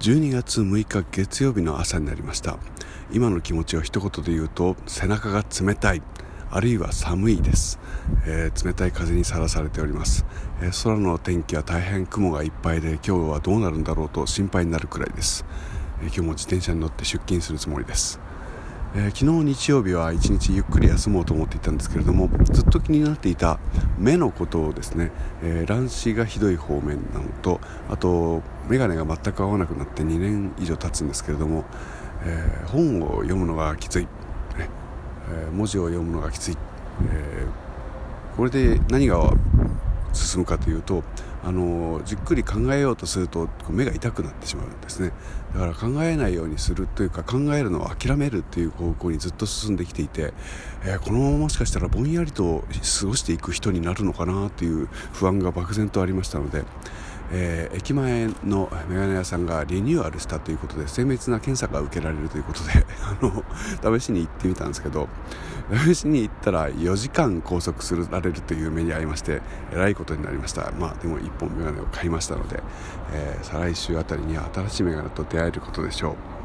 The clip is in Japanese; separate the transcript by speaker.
Speaker 1: 12月6日月曜日の朝になりました。今の気持ちを一言で言うと背中が冷たいあるいは寒いです、えー、冷たい風にさらされております、えー、空の天気は大変雲がいっぱいで今日はどうなるんだろうと心配になるくらいです、えー、今日も自転車に乗って出勤するつもりです。えー、昨日日曜日は一日ゆっくり休もうと思っていたんですけれどもずっと気になっていた目のことをですね、えー、乱視がひどい方面なのとあと眼鏡が全く合わなくなって2年以上経つんですけれども、えー、本を読むのがきつい、ねえ文字を読むのがきつい、えこれで何が進むかというとあのじっくり考えようとすると目が痛くなってしまうんですね。だから考えないようにするというか考えるのを諦めるっていう方向にずっと進んできていて、えー、このままもしかしたらぼんやりと過ごしていく人になるのかなという不安が漠然とありましたのでえー、駅前のメガネ屋さんがリニューアルしたということで精密な検査が受けられるということで あの試しに行ってみたんですけど試しに行ったら4時間拘束するられるという目に遭いましてえらいことになりました。まあでも1本メガネを買いましたので、えー、再来週あたりには新しいメガネと出会えることでしょう。